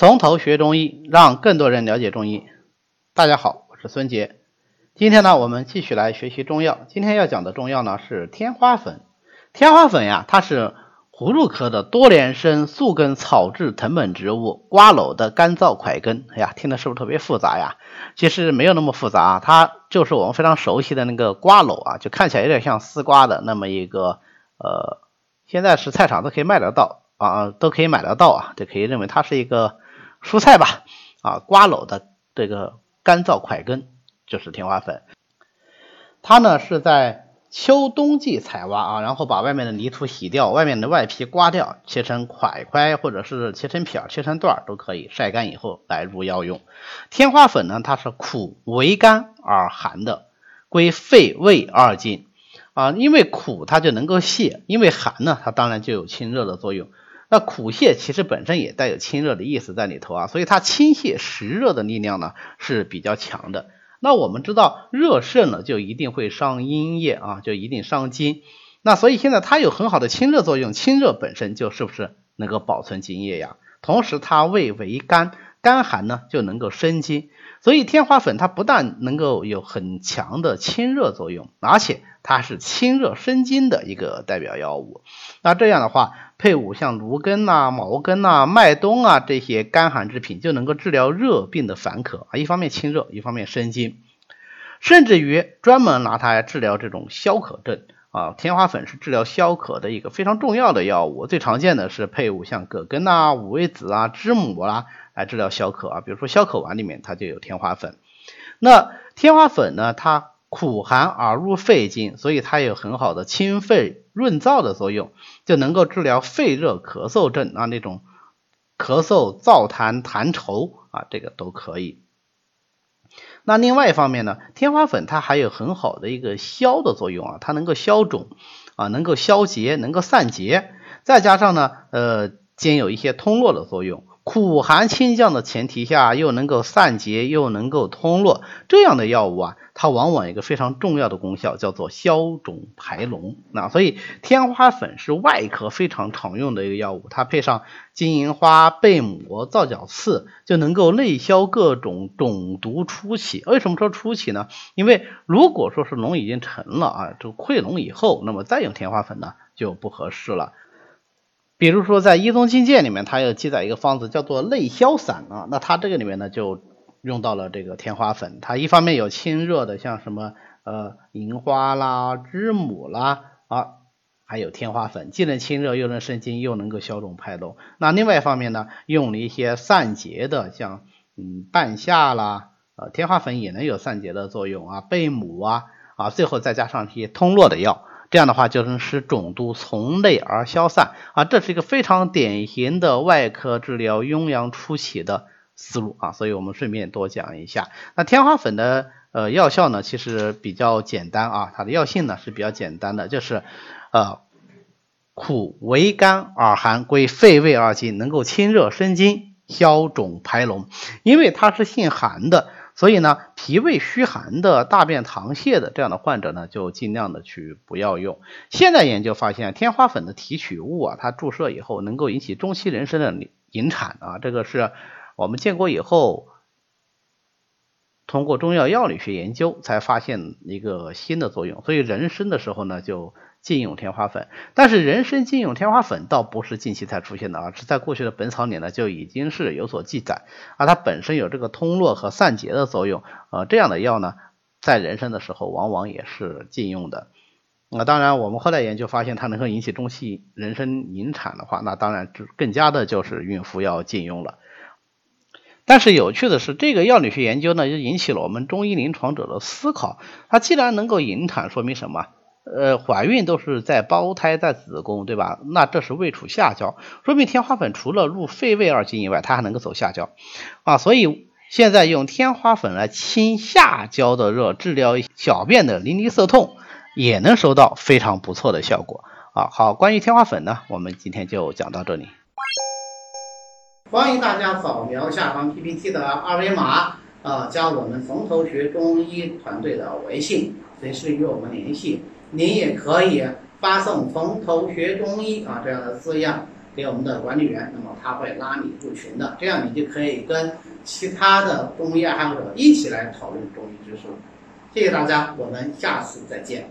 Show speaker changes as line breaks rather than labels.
从头学中医，让更多人了解中医。大家好，我是孙杰。今天呢，我们继续来学习中药。今天要讲的中药呢是天花粉。天花粉呀，它是葫芦科的多年生宿根草质藤本植物瓜蒌的干燥块根。哎呀，听的是不是特别复杂呀？其实没有那么复杂，它就是我们非常熟悉的那个瓜蒌啊，就看起来有点像丝瓜的那么一个呃，现在是菜场都可以卖得到啊，都可以买得到啊，就可以认为它是一个。蔬菜吧，啊，瓜蒌的这个干燥块根就是天花粉。它呢是在秋冬季采挖啊，然后把外面的泥土洗掉，外面的外皮刮掉，切成块块或者是切成片、切成段都可以，晒干以后来入药用。天花粉呢，它是苦为甘而寒的，归肺胃二经啊，因为苦它就能够泻，因为寒呢它当然就有清热的作用。那苦泻其实本身也带有清热的意思在里头啊，所以它清泻实热的力量呢是比较强的。那我们知道热盛了就一定会伤阴液啊，就一定伤津。那所以现在它有很好的清热作用，清热本身就是不是能够保存津液呀？同时它味为甘，甘寒呢就能够生津。所以天花粉它不但能够有很强的清热作用，而且。它是清热生津的一个代表药物，那这样的话，配伍像芦根呐、茅根呐、麦冬啊这些干寒之品，就能够治疗热病的烦渴啊，一方面清热，一方面生津，甚至于专门拿它来治疗这种消渴症啊。天花粉是治疗消渴的一个非常重要的药物，最常见的是配伍像葛根呐、五味子啊、知母啦来治疗消渴啊，比如说消渴丸里面它就有天花粉。那天花粉呢，它苦寒而入肺经，所以它有很好的清肺润燥的作用，就能够治疗肺热咳嗽症啊，那种咳嗽燥痰痰稠啊，这个都可以。那另外一方面呢，天花粉它还有很好的一个消的作用啊，它能够消肿啊，能够消结，能够散结，再加上呢，呃，兼有一些通络的作用。苦寒清降的前提下，又能够散结，又能够通络，这样的药物啊，它往往有一个非常重要的功效叫做消肿排脓。那所以天花粉是外科非常常用的一个药物，它配上金银花、贝母、皂角刺，就能够内消各种肿毒初起。为什么说初起呢？因为如果说是脓已经成了啊，就溃脓以后，那么再用天花粉呢就不合适了。比如说，在《医宗经鉴》里面，它有记载一个方子叫做内消散啊，那它这个里面呢就用到了这个天花粉，它一方面有清热的，像什么呃银花啦、知母啦啊，还有天花粉，既能清热又能生津，又能够消肿排脓。那另外一方面呢，用了一些散结的，像嗯半夏啦，呃天花粉也能有散结的作用啊，贝母啊啊，最后再加上一些通络的药。这样的话就能使肿毒从内而消散啊，这是一个非常典型的外科治疗痈疡初期的思路啊，所以我们顺便多讲一下。那天花粉的呃药效呢，其实比较简单啊，它的药性呢是比较简单的，就是呃苦为甘而寒，归肺胃二经，能够清热生津、消肿排脓，因为它是性寒的。所以呢，脾胃虚寒的、大便溏泻的这样的患者呢，就尽量的去不要用。现在研究发现，天花粉的提取物啊，它注射以后能够引起中期人参的引产啊，这个是我们建国以后通过中药药理学研究才发现一个新的作用。所以人参的时候呢，就。禁用天花粉，但是人参禁用天花粉倒不是近期才出现的啊，是在过去的本草里呢就已经是有所记载而，它本身有这个通络和散结的作用，呃，这样的药呢，在人参的时候往往也是禁用的。那当然，我们后来研究发现它能够引起中期人参引产的话，那当然就更加的就是孕妇要禁用了。但是有趣的是，这个药理学研究呢，就引起了我们中医临床者的思考。它既然能够引产，说明什么？呃，怀孕都是在胞胎在子宫，对吧？那这是胃处下焦，说明天花粉除了入肺胃二经以外，它还能够走下焦啊。所以现在用天花粉来清下焦的热，治疗小便的淋漓涩痛，也能收到非常不错的效果啊。好，关于天花粉呢，我们今天就讲到这里。欢迎大家扫描下方 PPT 的二维码呃，加我们从头学中医团队的微信，随时与我们联系。您也可以发送“从头学中医”啊这样的字样给我们的管理员，那么他会拉你入群的，这样你就可以跟其他的中医爱好者一起来讨论中医知识。谢谢大家，我们下次再见。